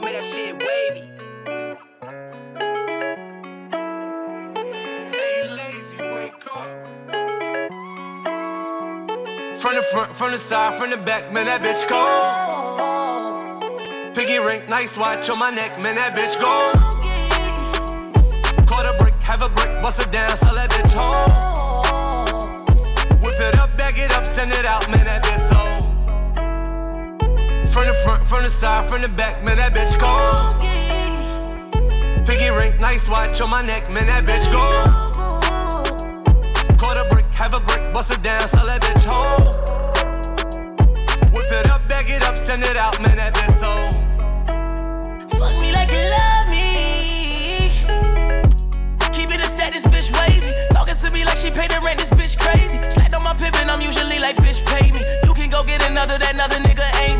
on, make that shit wavy. From the front, from the side, from the back, man, that bitch go. Piggy ring, nice watch on my neck, man, that bitch go. Caught a brick, have a brick, bust it down, sell that bitch home. Whip it up, bag it up, send it out, man, that bitch so. From the front, from the side, from the back, man, that bitch go. Piggy ring, nice watch on my neck, man, that bitch go. Caught a brick, have a brick, bust it down, sell that bitch home. Whip it up, bag it up, send it out, man, that bitch so. Fuck me like you love me. Keep it a status, bitch wavy. Talking to me like she paid the rent, this bitch crazy. Slapped on my pippin', I'm usually like, bitch, pay me. You can go get another, that another nigga ain't me. Out in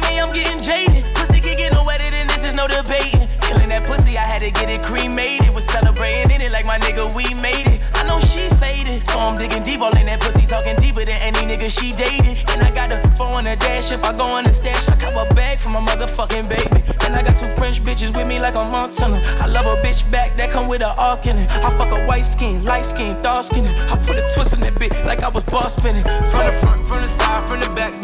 Miami, I'm getting jaded. Pussy can get no wetter than this, is no debating. Killing that pussy, I had to get it cremated. Was celebrating in it like my nigga, we made it. I know she faded, so I'm digging deep, all in that pussy, talking deeper than any nigga she dated. And I got a phone on the dash, if I go on the stash, I cop a bag for my motherfucking baby. And I got two French bitches with me like I'm Montana. I love a bitch back that come with a arc in it. I fuck a white skin, light skin, dark skin. I put a twist in that bitch like I was boss spinning. From the front, from the side, from the back,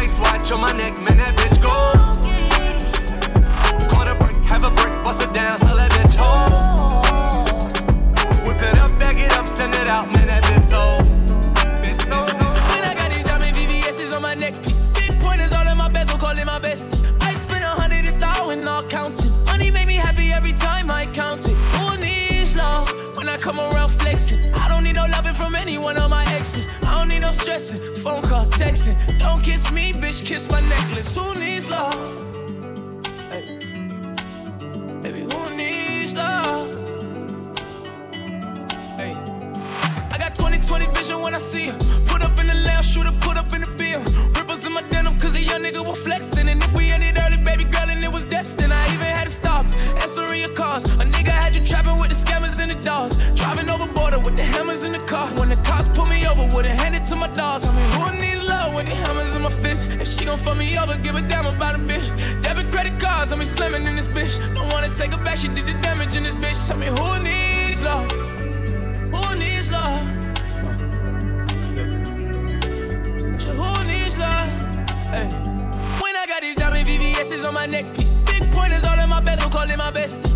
nice watch on my neck, man, that bitch go. Caught a brick, have a brick, bust it down, sell that bitch home. Whip it up, bag it up, send it out, man, that bitch so. Come around flexing? I don't need no loving from any one of my exes. I don't need no stressing, phone call, texting. Don't kiss me, bitch, kiss my necklace. Who needs love? Hey. Baby, who needs love? Hey. I got 2020 vision when I see him. Put up in the lounge, shooter, put up in the bill. Ripples in my denim, cause a young nigga was flexing. And if we ended early, baby girl, and it was destined, I even had to stop. Answering your calls. A nigga trapping with the scammers and the dogs. Driving over border with the hammers in the car. When the cops pull me over, wouldn't hand it to my dogs. I mean, who needs love when the hammers in my fist? If she gon' fuck me over, give a damn about a bitch. Debit credit cards, I'm slamming in this bitch. Don't wanna take her back, she did the damage in this bitch. Tell me who needs love? Who needs love? So who needs love? Hey. When I got these diamond VVS's on my neck. Big pointers all in my bezel, call it my best.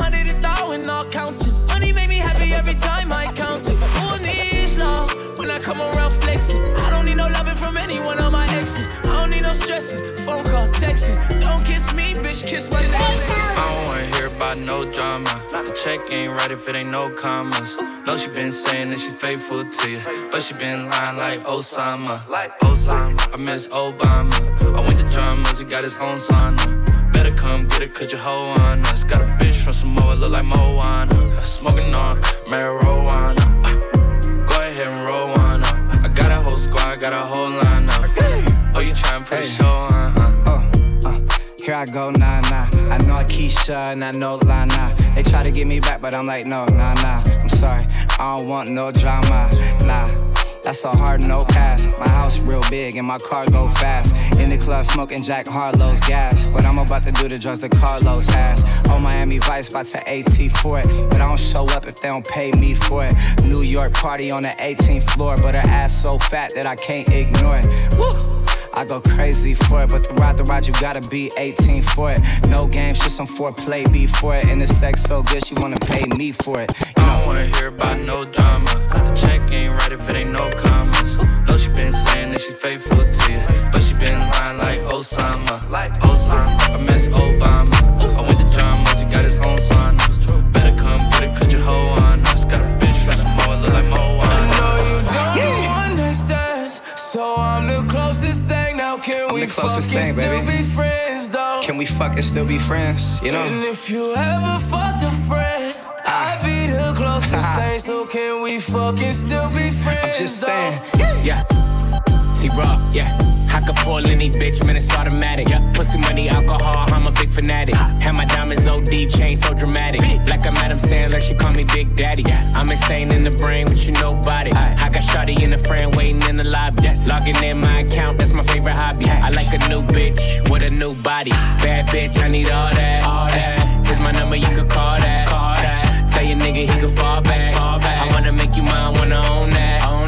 I spend a hundred all counting. Money make me happy every time I count it. Who needs love when I come around flexing? I don't need no loving from any one of my exes. I don't need no stressing, phone call, texting. Don't kiss me, bitch, kiss my neck. I don't wanna hear about no drama. The check ain't right if it ain't no commas. No, she been saying that she's faithful to you, but she been lying like Osama. I miss Obama. I went to dramas, he got his own sauna. Better come get it, cause you hoe on us. Got a bitch from Samoa, look like Moana. Smoking on marijuana. Uh, Go ahead and roll one up. I got a whole squad, got a whole lineup. Oh, you tryna put a show on, huh? Oh, uh, here I go, nah, nah. I know Keisha and I know Lana. They try to get me back, but I'm like, no, nah, nah. I'm sorry, I don't want no drama, nah. That's a hard no pass. My house real big and my car go fast. In the club smoking Jack Harlow's gas. What I'm about to do to drugs that Carlos has. Oh, Miami Vice about to AT for it. But I don't show up if they don't pay me for it. New York party on the 18th floor. But her ass so fat that I can't ignore it. Woo! I go crazy for it, but to ride the ride, you gotta be 18 for it. No games, just some foreplay before it. And the sex so good, she wanna pay me for it. You I don't wanna hear about no drama. The check ain't right if it ain't no commas. No, she been saying that she's faithful to you, but she been lying like Osama. Like Osama. Closest thing, still baby. be friends, though? can we fucking still be friends? You know. And if you ever fucked a friend, ah. I'd be the closest thing. So can we fucking still be friends? I'm just though? saying. Yeah. T-Raw, yeah. I could pull any bitch, man, it's automatic. Yeah. Pussy money, alcohol, I'm a big fanatic. Have my diamonds OD, chain so dramatic. Like I'm Adam Sandler, she call me Big Daddy. I'm insane in the brain, but you nobody. I got Shotty in the frame waiting in the lobby. Yes. Logging in my account, that's my favorite hobby. I like a new bitch with a new body. Bad bitch, I need all that. All that. Here's my number, you could call that. Call that. Tell your nigga he could fall back. Fall back. I wanna make you mine, wanna own that. Own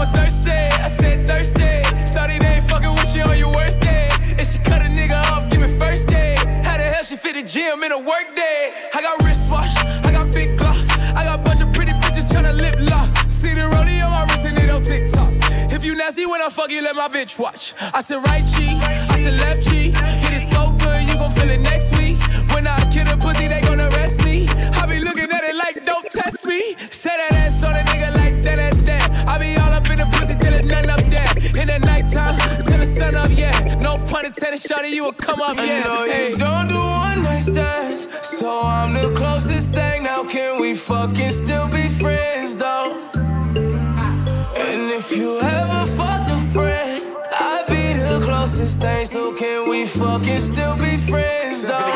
Mama thirsty. I said thirsty. Sorry, they ain't fucking with you on your worst day. And she cut a nigga off, give me first day. How the hell she fit the gym in a work day? I got wristwatch, I got big glock. I got bunch of pretty bitches tryna lip lock. See the rodeo my wrist and it on TikTok. If you nasty when I fuck you, let my bitch watch. I said right cheek, I said left cheek. Hit it so good, you gon' feel it next week. When I kill a pussy, they gon' arrest me. I be looking at it like, don't test me. Say that ass on a sun up, yeah. No pun intended, shawty, you will come up, yeah. I know hey. you don't do one night stands, so I'm the closest thing. Now can we fucking still be friends, though? And if you ever fucked a friend, I'd be the closest thing. So can we fucking still be friends, though?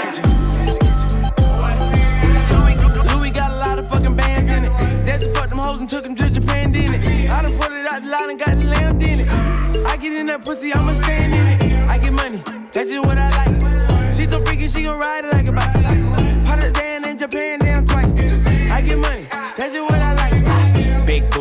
Louis got a lot of fucking bands in it. That's fuck them hoes and took them to Japan, didn't it? I done put it out the line and got the lamb in it. Get in that pussy, I'ma stand in it. I get money, that's just what I like. She so freaky, she gon' ride it like a bike. Down in Japan,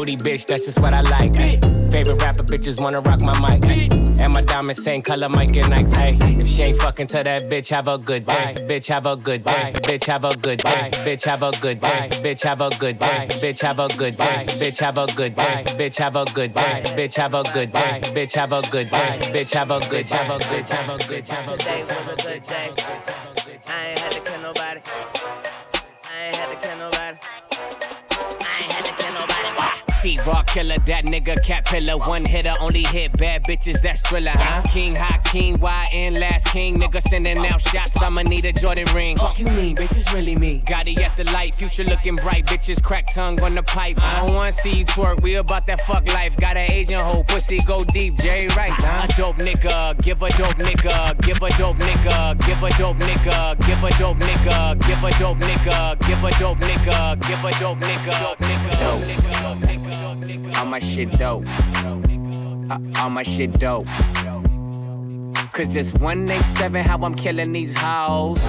booty bitch, that's just what I like. Ay. Favorite rapper bitches wanna rock my mic. Ay. And my diamonds same color, Mike and Nikes. Hey, if she ain't fucking to that bitch, have a good day. Bitch, have a good day. Bitch, have a good day. Bitch, have a good day. Bitch, have a good day. Bitch, have a good day. Bitch, have a good day. Bitch, have a good day. Bitch, have a good day. Bitch, have a good day. Bitch, have a good, have a good, have a good, have a good. Today was a good day. I ain't had to kill nobody. Feet raw killer, that nigga cat pillar. One hitter, only hit bad bitches, that's thriller, huh? King, hot king, YN, last king. Nigga sending out shots, I'ma need a Jordan ring. Fuck you mean, bitch, it's really me. Gotti at the light, future looking bright. Bitches crack tongue on the pipe. I don't wanna see you twerk, we about that fuck life. Got an Asian hoe, pussy go deep, Jay Right. Huh? A dope nigga, give a dope nigga, give a dope nigga, give a dope nigga, give a dope nigga, give a dope nigga, give a dope nigga, give a dope nigga, dope nigga, dope nigga, dope nigga. All my shit dope. Uh, all my shit dope. Cause it's 187 how I'm killing these hoes.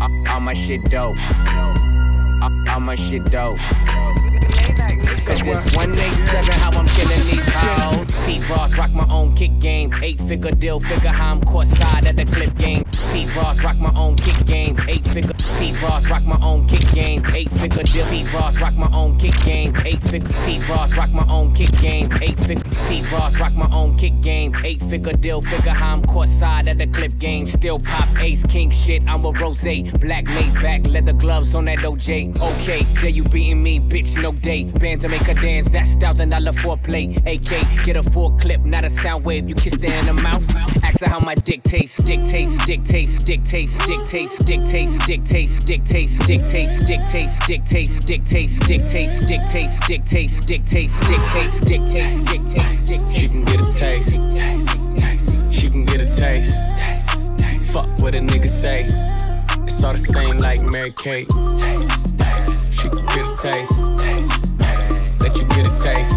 Uh, all my shit dope. Uh, all my shit dope. Cause it's 187 how I'm killing these hoes. Pete Ross rock my own kick game. Eight figure deal, figure how I'm caught side of the clip game. Pete Ross rock my own kick game. Eight figure. Pete Ross rock my own kick game. Eight figure deal. Pete Ross rock my own kick game. Eight figure. Pete Ross rock my own kick game. Eight figure. Pete Ross rock my own kick game. Eight figure deal, figure how I'm caught side of the clip game. Still pop ace king shit. I'm a rose. Black made back, leather gloves on that OJ. Okay, there you beating me, bitch, no day. Band to make a dance, that's thousand dollar foreplay. AK, get a full clip, not a sound wave. You kiss her in the mouth. Ask her how my dick tastes, dictates, dictates, dictates, dictates, dictates, She can get a taste. She can get a taste. Fuck what a nigga say. It's all the same like Mary Kate. She can get a taste. Let you get a taste.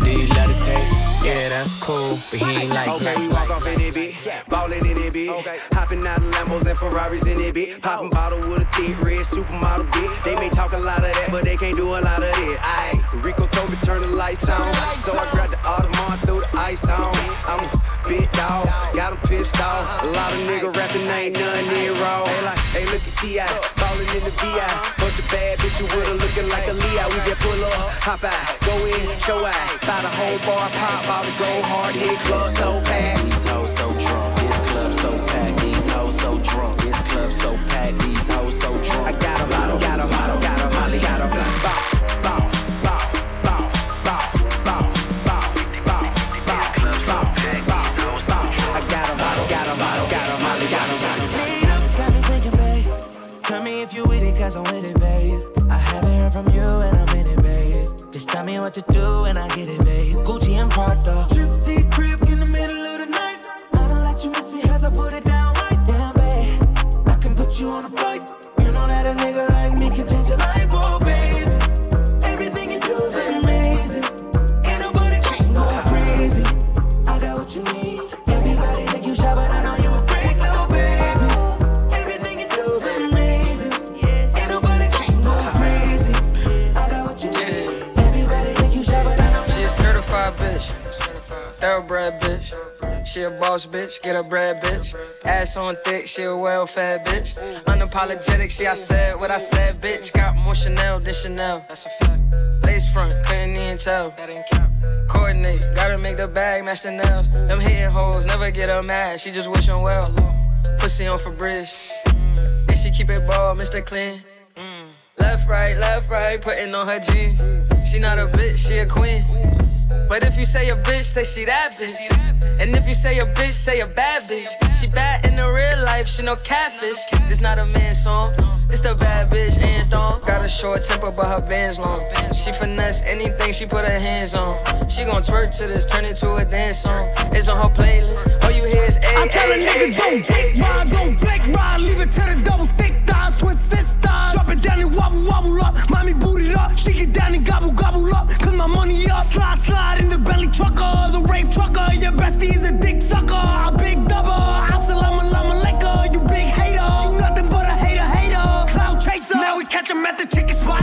Do you love the taste? Yeah, that's cool, but he ain't like Okay, we walk off in it, bitch. Ballin' in it, bitch. Hopping out of Lambos and Ferraris in it, bitch. Poppin' bottle with a thick red supermodel, bitch. They may talk a lot of that, but they can't do a lot of it. Aye, Rico told me turn the lights on. So I grabbed the Audemars, threw the ice on. I'm a big dog, got 'em pissed off. A lot of nigga rapping ain't none near raw. Hey, look at T.I. Ballin' in the VI. Bunch of bad bitches with her looking like a Leo. We just pull up, hop out, go in, show out. Buy the whole bar, pop bottles, go hard, hit club so packed. These hoes so drunk, this club so packed. These hoes so drunk, this club so packed. These hoes so drunk. I got 'em, I don't got I don't got I got 'em. Bow, guess I'm with it, babe. I haven't heard from you and I'm in it, babe. Just tell me what to do and I get it, babe. Gucci and Prada. Trip to crib in the middle of the night. I don't let you miss me as I put it down right down, babe. I can put you on a flight. You know that a nigga Thoroughbred bitch. She a boss bitch, get a bread bitch. Ass on thick, she a well fed bitch. Unapologetic, she I said what I said, bitch. Got more Chanel than Chanel. That's a fact. Lace front, couldn't even tell. That ain't count. Coordinate, gotta make the bag match the nails. Them hitting hoes, never get her mad, she just wishing well. Pussy on Febreze. And she keep it ball, Mr. Clean. Mm. Left, right, left, right, putting on her jeans. She not a bitch, she a queen. But if you say a bitch, say she that bitch. And if you say a bitch, say a bad bitch. She bad in the real life, she no catfish. It's not a man song, it's the bad bitch anthem. Got a short temper, but her band's long. She finesse anything she put her hands on. She gon' twerk to this, turn it to a dance song. It's on her playlist. All you hear is A, I tell a nigga don't big ride, don't big ride, leave it to the double thick thighs, twin sisters. Down and wobble, wobble up, mommy boot it up, she get down and gobble, gobble up, cause my money up. Slide, slide in the belly trucker, the rave trucker, your bestie is a dick sucker, a big double. Assalamu alaikum, you big hater, you nothing but a hater, hater. Cloud chaser, now we catch him at the chicken spot,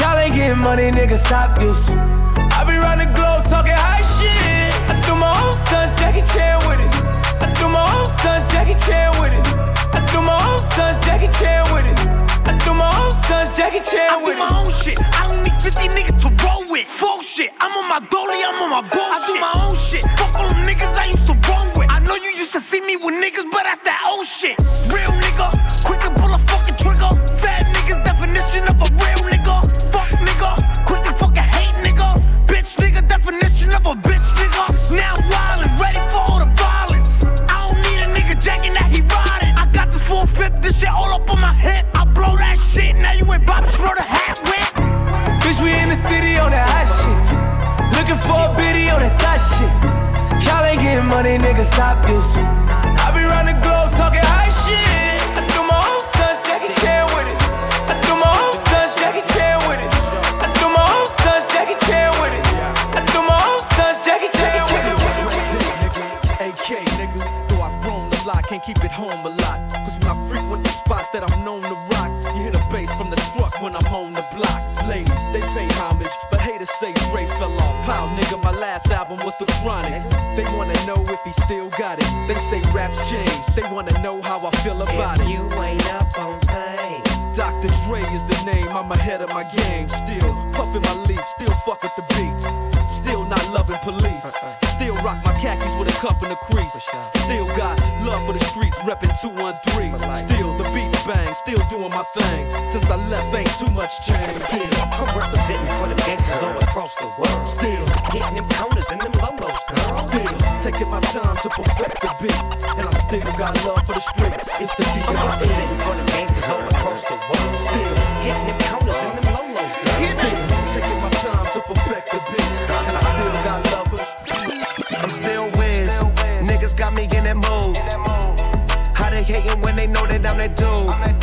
Y'all ain't getting money, nigga, stop this. I be round the globe talking high shit. I do my own stunts, Jackie Chan with it. I do my own stunts, Jackie Chan with it. I do my own stunts, Jackie Chan with it. I do my own stunts, Jackie Chan with it. I do my own shit. I don't need 50 niggas to roll with. Full shit. I'm on my dolly, I'm on my bullshit. I do my own shit. Fuck all them niggas I used to roll with. I know you used to see me with niggas, but that's that old shit. Real nigga, city on that hot shit. Looking for a biddy on that thot shit. Y'all ain't getting money, nigga, stop this. I be round the globe talking high shit. I do my own stunts, Jackie Chan with it. I do my own stunts, Jackie Chan with it. I do my own stunts, Jackie Chan with it. I do my own stunts, Jackie Chan with it. AK, nigga, though I've grown a lot, can't keep it home a lot. Cause when I frequent the spots that I'm known to How, nigga, my last album was The Chronic. They wanna know if he still got it. They say raps change, they wanna know how I feel about if it. you ain't up on things. Dr. Dre is the name, I'm ahead of my game. Still puffin' my leaf, still fuck with the beats. Still not loving police. Uh-uh. Still rock my khakis with a cuff and a crease. Still got love for the streets, reppin' 213. Still the beats bang, still doing my thing. Since I left, ain't too much change. Still, I'm representing for the gangsters still got love for the streets. It's the I'm representing for the gangsters all across the world. Still hitting them corners and them lolos, girl. Still taking my time to perfect the beat. And I still got love for the streets. I'm still whiz. Niggas got me in that mood. How they hating when they know that I'm that dude?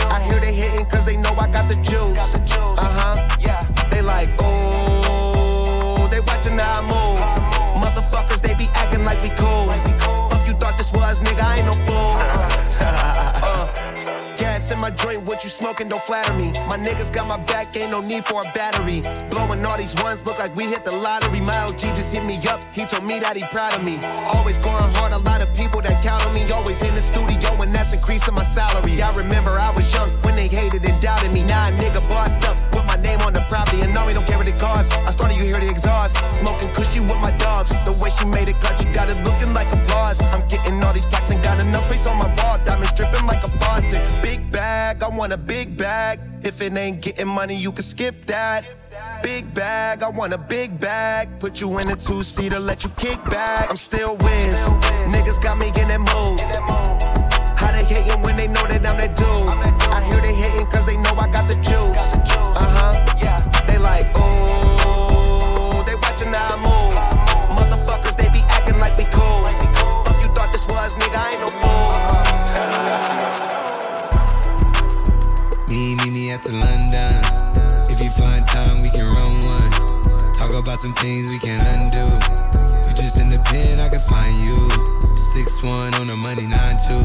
My joint, what you smoking don't flatter me. My niggas got my back, ain't no need for a battery. Blowing all these ones, look like we hit the lottery. My OG just hit me up, he told me that he proud of me. Always going hard, a lot of people that count on me. It ain't getting money, you can skip that. Big bag, I want a big bag. Put you in a two seater, let you kick back. I'm still whiz. Niggas got me in that mood. How they hating when they know that I'm that dude? Things we can undo. You just in the pen, I can find you. Six one on the money, nine two.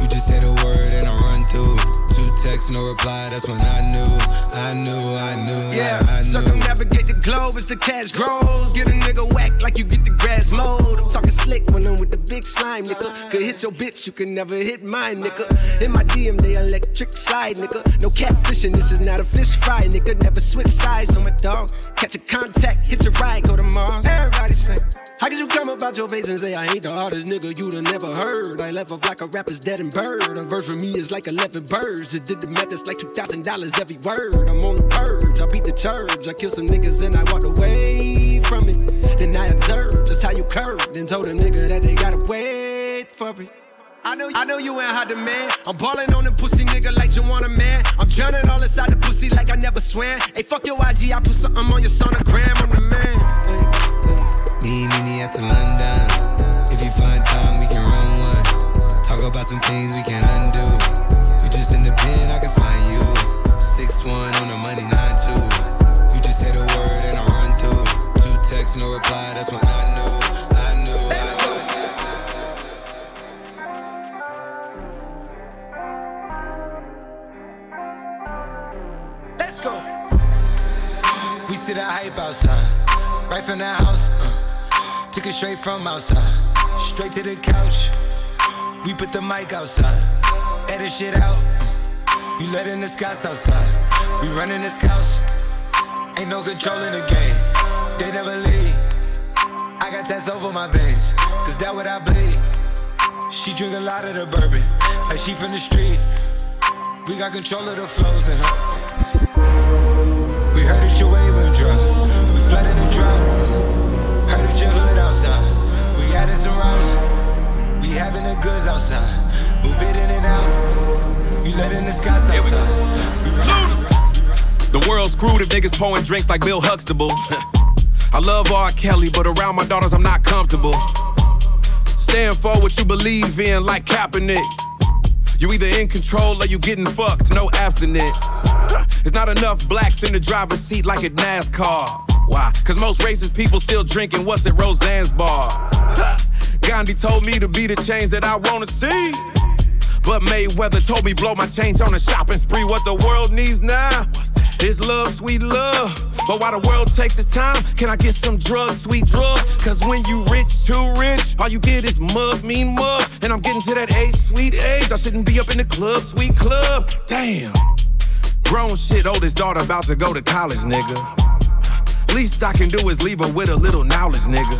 You just say the word and I run through. Two texts, no reply. That's when I knew, I knew, I knew. Yeah, I, I knew. circumnavigate the globe as the cash grows. Get a nigga whack like you get the grass mowed. I'm talking slick when I'm with the big slime, nigga. Could hit your bitch, you can never hit mine, nigga. In my DM, they electric slide, nigga. No catfishing, this is not a fish fry, nigga. Never switch sides on my dog. Catch a contact, hit your ride, go to Mars. Everybody say, How could you come about your face and say I ain't the hardest nigga you'd have never heard? I left off like a rapper's dead and bird. A verse for me is like 11 birds. Just did the math, it's like $2,000 every word. I'm on the purge, I beat the church. I killed some niggas and I walked away from it. Then I observed just how you curved and told a nigga that they gotta wait for it. I know, I know you ain't hot man. I'm ballin' on the pussy nigga like you want a man. I'm drowning all inside the pussy like I never swam. Hey, fuck your IG, I put something on your sonogram. I'm the man. Me, me, me the London. If you find time, we can run one. Talk about some things we can undo. Right from the house. Uh, took it straight from outside, straight to the couch. We put the mic outside, edit shit out. Uh, you letting the scouts outside. We running the scouts, ain't no control in the game. They never leave. I got tats over my veins, cause that what I bleed. She drink a lot of the bourbon, like she from the street. We got control of the flows in her. We heard that your wave went dry. We flooded the drought. Heard that your hood outside. We added some routes. We having the goods outside. Move it in and out. You letting the skies outside. The world's screwed if niggas pouring drinks like Bill Huxtable. I love R. Kelly, but around my daughters I'm not comfortable. stand for what you believe in, like Kaepernick. You either in control or you getting fucked, no abstinence. There's not enough blacks in the driver's seat like at NASCAR. Why? Cause most racist people still drinking what's at Roseanne's bar. Gandhi told me to be the change that I wanna see. But Mayweather told me blow my change on a shopping spree. What the world needs now is love, sweet love. But while the world takes its time, can I get some drugs, sweet drugs? Cause when you rich, too rich, all you get is mug, mean mug. And I'm getting to that age, sweet age. I shouldn't be up in the club, sweet club. Damn. Grown shit, oldest daughter about to go to college, nigga. Least I can do is leave her with a little knowledge, nigga.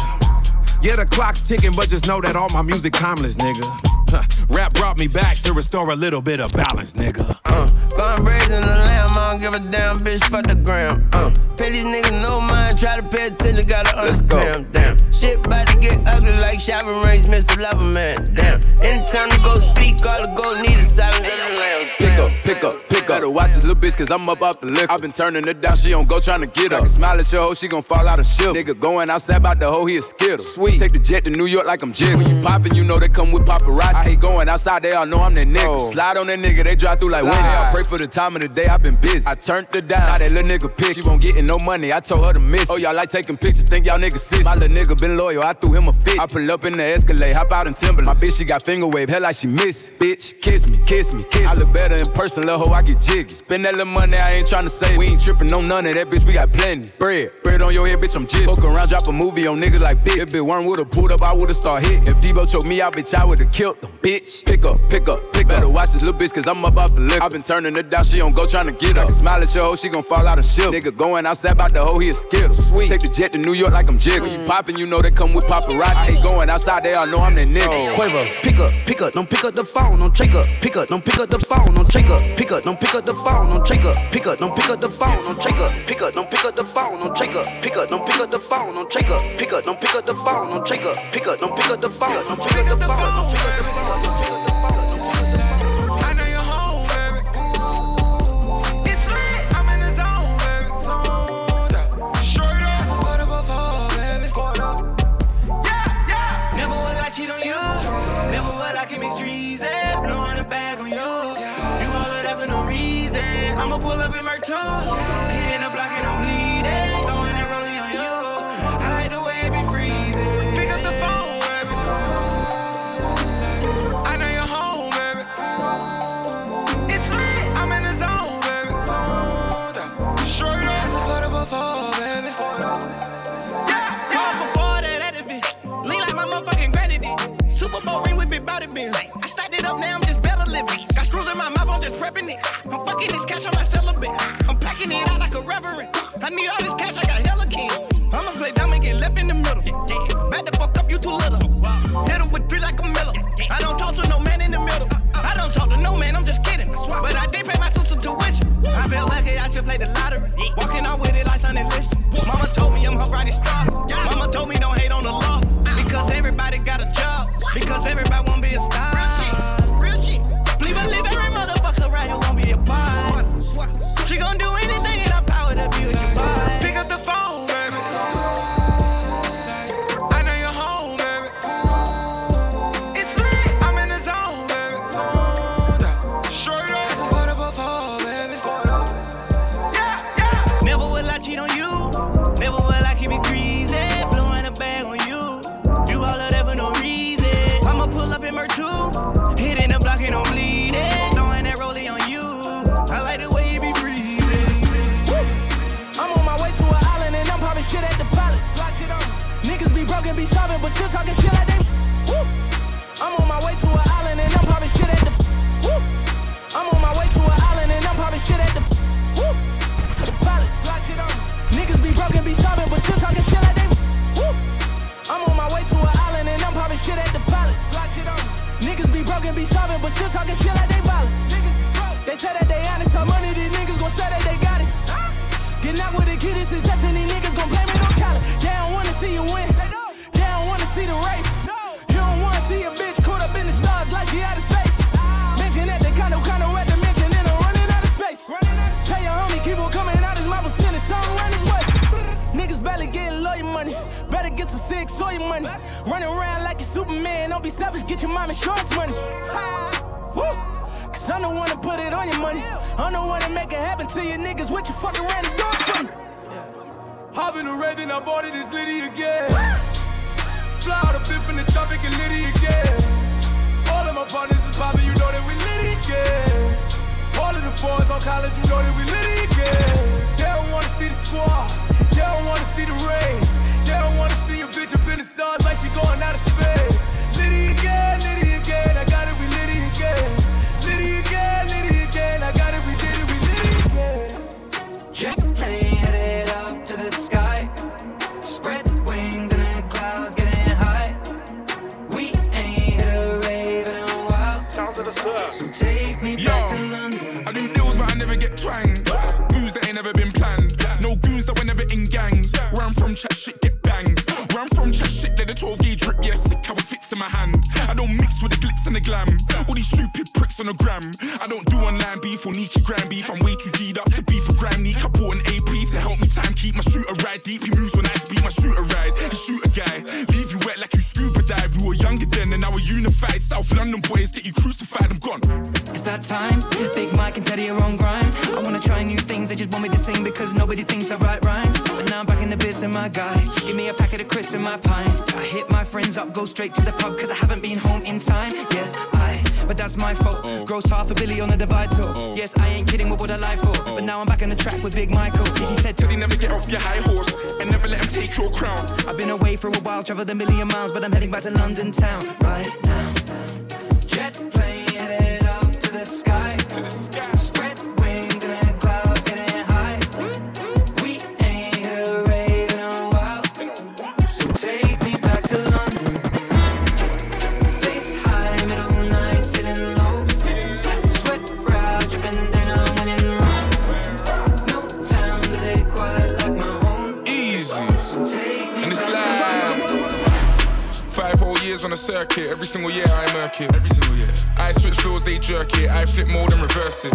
Yeah, the clock's ticking, but just know that all my music timeless, nigga. Huh. Rap brought me back to restore a little bit of balance, nigga. Uh, going brazen the lamb, I don't give a damn bitch for the gram. Uh, pay these niggas no mind, try to pay attention, gotta understand. Damn, shit about to get ugly like Shabba Ranks, Mr. Loverman. Damn, anytime to go speak, all the gold need is silence in the lamb. Pick up, pick up, pick up. Better watch this little bitch, cause I'm up off the liquor. I've been turning her down, she don't go trying to get up. I can smile at your hoe, she gon' fall out of shit. Nigga going outside about the hoe, he a skittle. Sweet, take the jet to New York like I'm Jig. When you poppin', you know they come with paparazzi. I hate going outside, they all know I'm that nigga. Oh. Slide on that nigga, they drive through like Winnie. I pray for the time of the day, I've been busy. I turned her down, now that little nigga pick. She won't gettin' no money, I told her to miss. Oh, y'all like taking pictures, think y'all niggas sis. My little nigga been loyal, I threw him a fit. I pull up in the Escalade, hop out in Timberland. My bitch, she got finger wave, hell like she miss. Bitch, kiss me, kiss me, kiss me. I look better in person, little hoe, I get jiggy. Spend that little money, I ain't tryna save. We ain't trippin' on none of that, bitch, we got plenty. Bread, bread on your head, bitch, I'm jig. Fuck around, drop a movie on niggas like bitch. If Big Worm would've pulled up, I would've start hit. If Debo choked me out, bitch, I would've killed them, bitch. Pick up, pick up, pick up. Better watch this little bitch, cause I'm up off the liquor. i been turning her down, she don't go tryna get up. Smile at your hoe, she gon' fall out of shit. Nigga going outside about the hoe, he a skittle. Sweet, take the jet to New York like I'm jig. When you poppin', you know they come with paparazzi. I ain't going outside, they all know I'm that nigga. Quavo, pick up, pick up, don't pick up the phone, don't check up, pick up, don't pick up the phone, don't check up, pick up, don't pick up the phone, don't check up, pick up, don't pick up the phone, don't check up, pick up, don't pick up the phone, don't check up, pick up, don't pick up the phone, don't check up, pick up, don't pick up the phone, don't check up, pick up, don't pick up the phone, don't pick up the phone, don't pick up the phone, don't pick up the phone, Niggas be broken, be solving, but still talking shit like they violent. They say that they honest, how money these niggas gon' say that they got it. Getting out with the kid is success and these niggas gon' blame it on college. They don't wanna see you win. They don't wanna see the race. You don't wanna see a bitch caught up in the stars like she out of space. Mention that they kinda kinda at the mention and I'm running out of space. Tell your homie keep on coming out his mouth and send his song around his way. Niggas barely getting lawyer money. Get some sick soy money. Running around like a Superman. Don't be selfish, get your mom insurance money. Woo! Cause I don't wanna put it on your money. I don't wanna make it happen to you niggas. What you fucking ran the door for me? Hop in the red, then I bought it, it's Liddy again. Fly out a bit from the tropic and Liddy again. All of my partners is poppin', you know that we Liddy again. All of the fours on college, you know that we Liddy again. They don't wanna see the squad, they don't wanna see the rain. They don't wanna see your bitch up in the stars like she going out of space. Liddy again, Liddy the 12 gauge drip. Yeah, sick how it fits in my hand. I don't mix with the glitz and the glam. All these stupid pricks on the gram. I don't do online beef or Nikki gram beef. I'm way too G'd up to beef for gram Neek. I bought an AP to help me time keep my shooter ride deep. He moves when I speed my shooter ride. He shoot a guy, leave you wet like you scuba dive. We were younger then and now we're unified. South London boys get you crucified. I'm gone. It's that time. Big Mike and Teddy are on grind. I wanna try new things, they just want me to sing because nobody thinks I write rhymes. My guy. Give me a packet of crisps and my pint. I hit my friends up, go straight to the pub cause I haven't been home in time. Yes, I, but that's my fault. Oh. Gross half a billy on the divide tour. Oh. Yes, I ain't kidding, with what would I lie for? But oh. now I'm back on the track with Big Michael. He said, Teddy, never get off your high horse and never let him take your crown. I've been away for a while, traveled a million miles, but I'm heading back to London town right now. Jet plane headed up to the sky. To the sky. Years on the circuit. Every single year I murk it. Every single year. I switch floors, they jerk it. I flip mode and reverse it.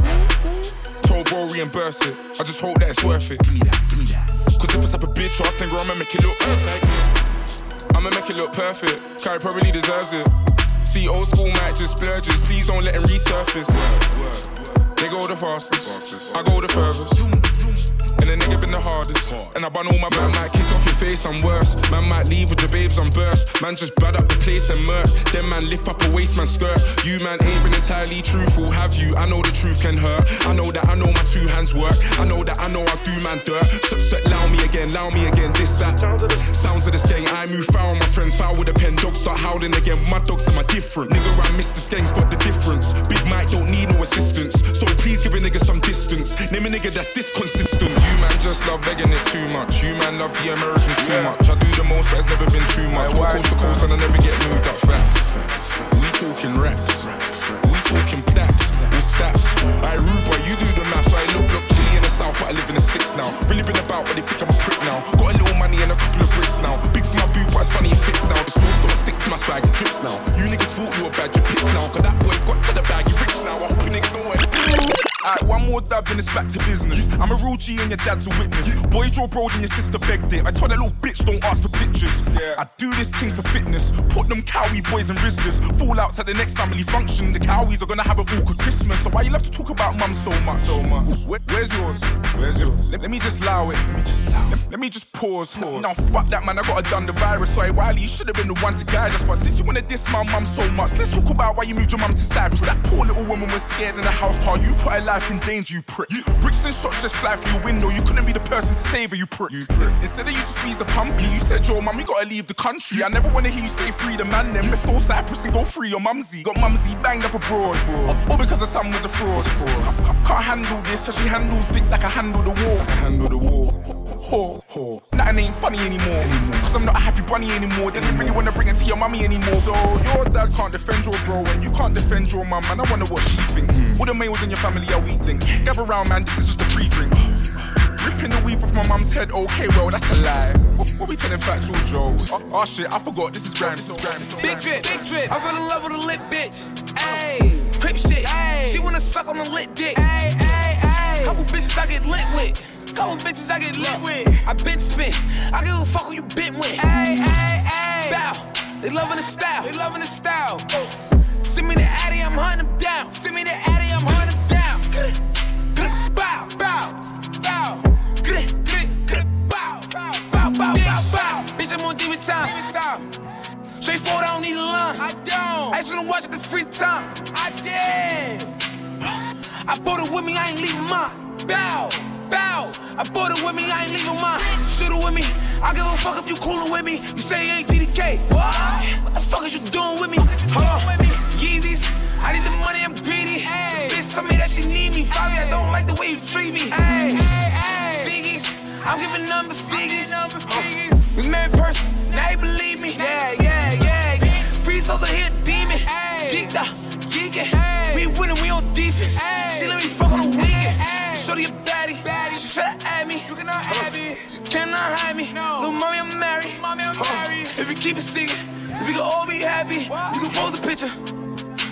Told bro reimburse it. I just hope that it's worth it. Give me that, give me that. Cause if it's up a bitch ass, then girl, I'ma make it look perfect. I'ma make it look perfect. Kai probably deserves it. See, old school might just splurges. Please don't let him resurface. They go the fastest, I go the furthest. And nigga been the hardest. And I bun all my man might kick off your face, I'm worse. Man might leave with your babes on burst. Man just bad up the place and murk. Then man lift up a waist man skirt. You man ain't been entirely truthful, have you? I know the truth can hurt. I know that I know my two hands work. I know that I know I do man dirt. So, so, allow me again, allow me again. This that sounds of the skeng. I move foul my friends, foul with a pen. Dogs start howling again. My dogs them are different. Nigga around Mr. Skeng spot the difference. Big Mike don't need no assistance. So please give a nigga some distance. Name a nigga that's this consistent. You man just love begging it too much. You man love the Americans too much. I do the most, but it's never been too much. Go coast to coast and I never get moved up facts. We talking racks. We talking plaques. We stats. I rude, but you do the math. So I look, look chilly in the south, but I live in the sticks now. Really been about, but they think I'm a prick now. Got a little money and a couple of bricks now. Big for my boot, but it's funny it fits now. The sauce don't stick to my swag, it drips now. You niggas thought you were bad, you pissed now. Cause that boy got to the bag, you rich now. I hope you niggas know it. Alright, one more dab and it's back to business. I'm a real G and your dad's a witness. Boy, Joe Bro and your sister begged it. I told that little bitch don't ask for pictures. I do this thing for fitness. Put them cowie boys and rizzlers. Fallouts at the next family function. The cowies are gonna have an awkward Christmas. So why you love to talk about mum so much? So much. Where, where's yours? Where's yours? Let, let me just allow it. Let me just allow Let, let me just pause. Now fuck that man, I gotta done the virus. Sorry, Wiley, you should have been the one to guide us. But since you wanna diss my mum so much, let's talk about why you moved your mum to Cyprus. That poor little woman was scared in the house car. You put her life in danger, you prick. You, bricks and shots just fly through your window. You couldn't be the person to save her, you prick. You prick. Instead of you to squeeze the pumpy, you said, Yo, mum, you gotta leave the country. I never wanna hear you say free the man, then let's go Cyprus and go free your mumsy. Got mumsy banged up abroad. bro. all because her son was a fraud. Can't, can't- can't handle this, so she handles dick like I handle the war. handle the war. Ho, ho. Nothing ain't funny anymore. Cause I'm not a happy bunny anymore. They didn't really wanna bring it to your mummy anymore. So your dad can't defend your bro, and you can't defend your mum, and I wonder what she thinks. Hmm. All the males in your family are weak links. Gather round, man, this is just a pre drinks. Ripping the weave off my mum's head, okay, well, that's a lie. What, what we telling factual jokes? Oh, oh shit, I forgot, this is grand, this is grand, this is Big drip, big drip. I fell in love with a lit bitch. Ayy, crip shit. Ayy, she wanna suck on a lit dick. Ayy, ayy, ayy. Couple bitches I get lit with. Couple bitches I get lit with. I been spent. I give a fuck who you been with. Ay, ay, ay. Bow. They loving the style. They loving the style. Send me the Addy, I'm hunting them down. Send me the Addy, don't. I just wanna watch it the free time. I did. I bought it with me, I ain't leaving mine. Bow, bow. I bought it with me, I ain't leaving mine. Shoot it with me. I give a fuck if you coolin' with me. You say you ain't GDK. What? What the fuck is you doing with me? Hold on. Yeezys. I need the money, I'm greedy. Hey. Bitch told me that she need me. Fabi, I don't like the way you treat me. Hey, hey, hey. Figgies. I'm giving number figures. Number figures. We met in person, now they believe me. Yeah, yeah, yeah. yeah. Free here, demon. Geeked up, geeking. We winning, we on defense. She let me fuck on the weekend. Shorty a baddie. She try to add me. You cannot uh, add me. She cannot hide me. No. Little mommy, I'm married. Mommy, I'm uh, married. If you keep it secret, we can all be happy. We can pose a picture.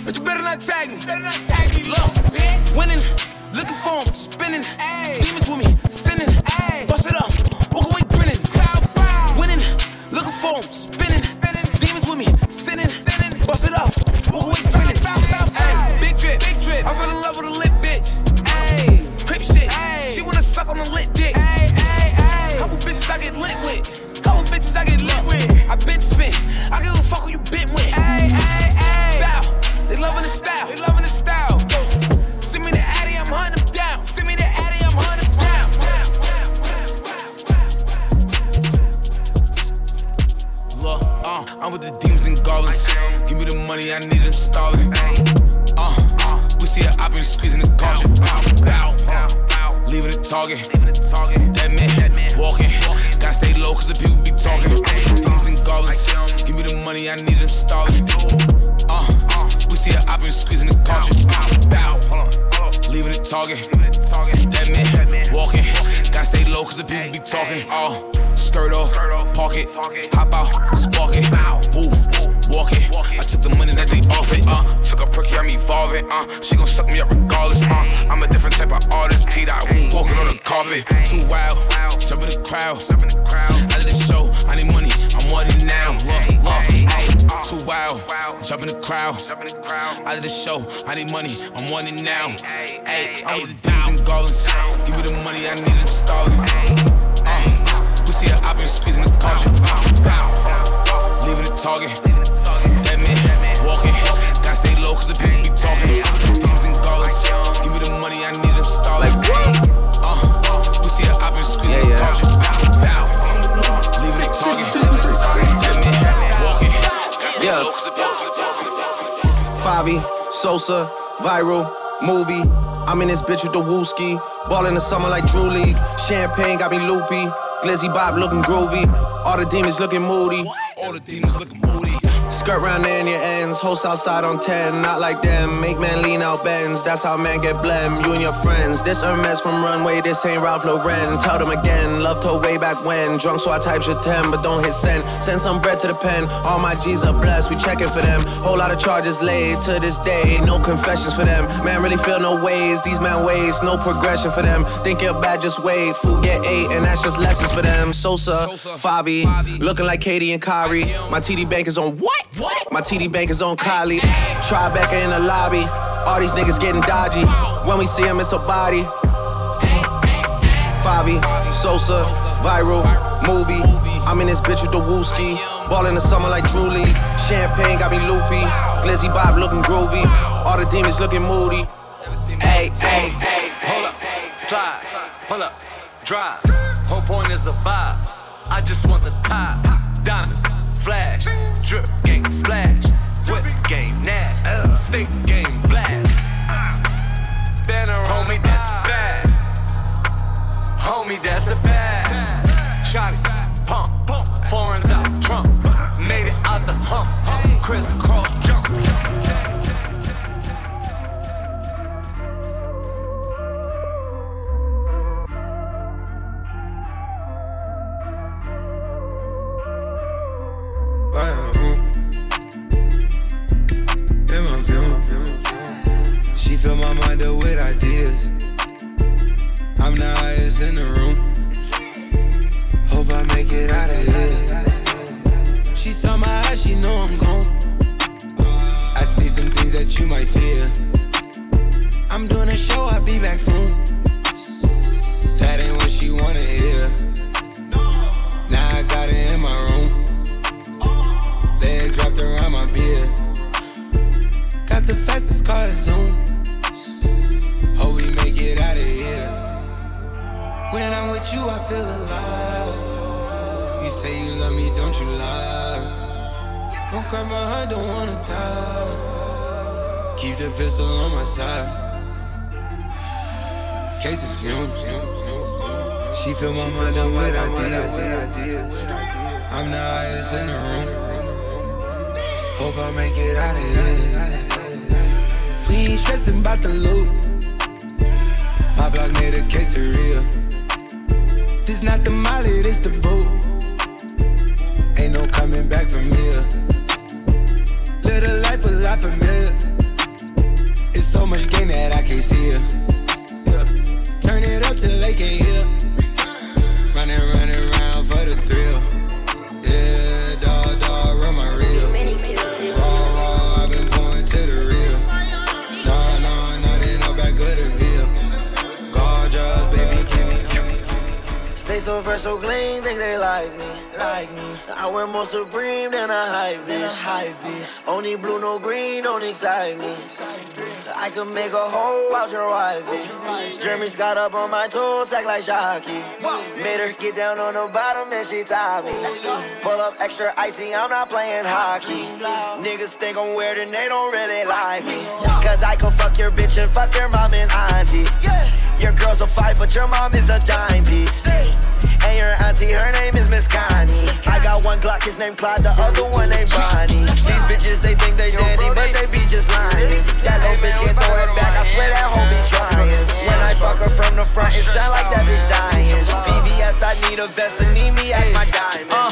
But you better not tag me. Better not tag me. Look, winning, looking for him, spinning. Demons with me, sinning. Bust it up, Bust it up, walk away grinning. Ay, big drip, big drip. I fell in love with a lit bitch. Ay, crip shit. She wanna suck on a lit dick. Couple bitches I get lit with. Couple bitches I get lit with. I been spin. I give a fuck who you been with. Bow. They loving the style. They loving the style. Send me the Addy, I'm hunting down. Send me the Addy, I'm hunting down. Look, uh, I'm with the demons and goblins. Give me the money, I need them stalling. Uh, we see a op squeezing the culture. Uh, bow, uh, leaving the target. Dead man, walking. Gotta stay low, cause the people be talking. I'm demons and goblins. Give me the money, I need them stalling. Uh, we see a op squeezing the culture. Uh, bow. Leaving the target. Dead man, walking. Gotta stay low, cause the people be talking. Oh, skirt off, park it, hop out, spark it. Woo, walk it. I took the money that they offered. Uh, took a perky, I'm evolving. Uh, she gon' suck me up regardless. Uh, I'm a different type of artist. T dot walking on the carpet. Too wild, jump in the crowd. Out of the show, I need money. I'm wanting now. Look, look, ayy, too wild, jump in the crowd. Out of the show, I need money. I'm wanting now. Ayy, I'm with the demons and goblins. Give me the money, I need them stalling. Uh, we see a op and squeezing the culture. Uh, leaving the target. Low, cause the people be talking. Demons and goblins. Give me the money, I need them stalling. Uh, we see a op and squeezing the culture. Uh, leaving the target. Dead man, walking. Gotta stay low, cause the people be talking. Favi, Sosa, viral, movie. I'm in this bitch with the wooski. Ball in the summer like Drew League. Champagne got me loopy. Glizzy Bob looking groovy. All the demons looking moody. All the demons looking moody. Skirt round in your ends. Host outside on 10. Not like them. Make man lean out bends. That's how man get blem. You and your friends. This Hermes from Runway. This ain't Ralph Lauren. Tell them again. Loved her way back when. Drunk so I typed your 10. But don't hit send. Send some bread to the pen. All my G's are blessed. We checking for them. Whole lot of charges laid to this day. No confessions for them. Man really feel no ways. These man ways. No progression for them. Think you're bad, just wait. Food get eight. And that's just lessons for them. Sosa, Fabi. Looking like Katie and Kyrie. My TD bank is on what? What? My TD bank is on Kylie. Tribeca in the lobby. All these niggas getting dodgy. When we see them, it's a body. Favi, Sosa, viral, movie. I'm in this bitch with the wooski. Ball in the summer like Drew League. Champagne got me loopy. Glizzy Bob looking groovy. All the demons looking moody. Hey, hey, hey. Hold up, slide, pull up, drive. Whole point is a vibe. I just want the top. Diamonds, flash, drip game splash. Whip game nasty, stick game blast. Homie, that's a bad. Homie, that's a fact. Shot it, pump, pump, foreigns out, Trump. Made it out the hump, crisscross jump. Ideas. I'm the highest in the room. Hope I make it out of here. She saw my eyes, she know I'm gone. I see some things that you might fear. I'm doing a show, I'll be back soon. That ain't what she wanna hear. Now I got it in my room. Legs wrapped around my beard. Got the fastest car, Zoom. Hope we make it out of here. When I'm with you, I feel alive. You say you love me, don't you lie? Don't cry my heart, don't wanna die. Keep the pistol on my side. Cases fumes. She fill my mind up with ideas. I'm the highest in the room. Hope I make it out of here. We ain't stressing about the loot. My block made a real. This not the molly, this the boot. Ain't no coming back from here. Little life a lot familiar. It's so much gain that I can't see it. Yeah. Turn it up till they can't hear. So fresh, so clean, think they like me. Like me. I wear more supreme than a hype bitch. Hype bitch. Only blue, no green, don't excite me. I could make a hole out your wife. Jeremy's got up on my toes, act like Shocky. Made her get down on the bottom and she tied me. Pull up extra icy, I'm not playing hockey. Niggas think I'm weird and they don't really like me. Cause I can fuck your bitch and fuck your mom and auntie. Your girl's a fight, but your mom is a dime piece. And your auntie, her name is Miss Connie. I got one Glock, his name Clyde, the other one named Bonnie. These bitches, they think they dandy, but they be just lying. That little bitch can throw it back, I swear that hoe be trying. When I fuck her from the front, it sound like that bitch dying. VVS, I need a vest and need me at my diamond. Uh,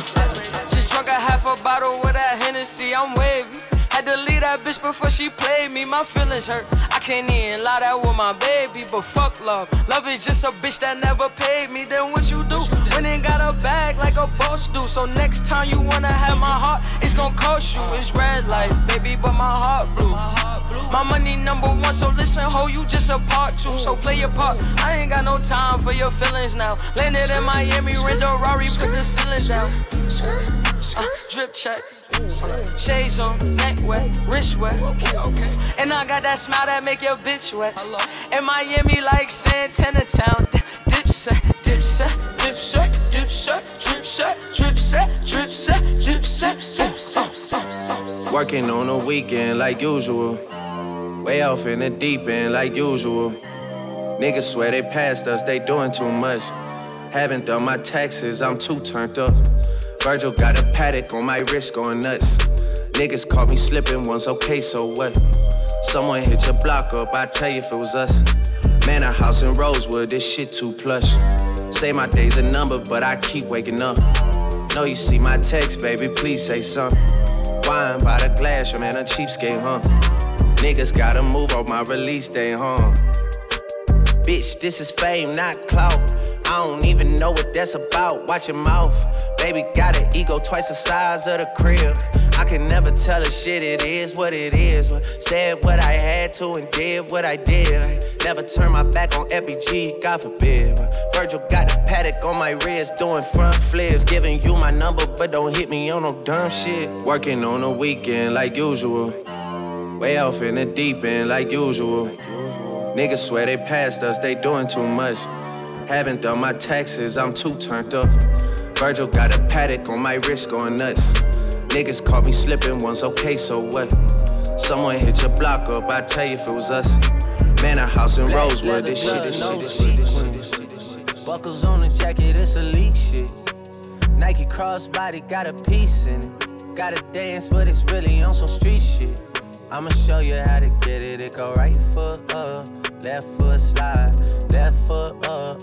just drunk a half a bottle with that Hennessy, I'm wavy. Had to leave that bitch before she played me, my feelings hurt. I can't even lie that with my baby, but fuck love. Love is just a bitch that never paid me, then what you do? When it got a bag like a boss do. So next time you wanna have my heart, it's gonna cost you. It's red light, baby, but my heart blue. My money number one, so listen, ho, you just a part two. So play your part. I ain't got no time for your feelings now. Landed in Miami, rent a Rari, put the ceiling down. Uh, drip check. Shades on, neck wet, wrist wet. And I got that smile that make your bitch wet. In Miami, like Santana Town. Dip set, dip set, dip set, dip set, drip set, drip set, drip set, drip set, drip set. Working on a weekend like usual. Way off in the deep end like usual. Niggas swear they passed us, they doing too much. Haven't done my taxes, I'm too turned up. Virgil got a Patek on my wrist going nuts. Niggas caught me slipping once, okay, so what? Someone hit your block up, I tell you if it was us. Man, a house in Rosewood, this shit too plush. Say my day's a number, but I keep waking up. Know you see my text, baby, please say something. Wine by the glass, your man a cheapskate, huh? Niggas gotta move on my release day, huh? Bitch, this is fame, not clout. I don't even know what that's about. Watch your mouth. Baby got an ego twice the size of the crib. I can never tell a shit, it is what it is. But said what I had to and did what I did. Never turn my back on FBG, God forbid. But Virgil got a Patek on my wrist, doing front flips. Giving you my number, but don't hit me on no dumb shit. Working on a weekend like usual. Way off in the deep end like usual. Niggas swear they passed us, they doing too much. Haven't done my taxes, I'm too turned up. Virgil got a Patek on my wrist going nuts. Niggas caught me slipping once, okay, so what? Someone hit your block up, I tell you if it was us. Man, a house in Rosewood, this shit, this shit, this shit. This shit. Buckles on the jacket, it's elite shit. Nike crossbody got a piece in it. Gotta dance, but it's really on some street shit. I'ma show you how to get it. It go right foot up, left foot slide, left foot up,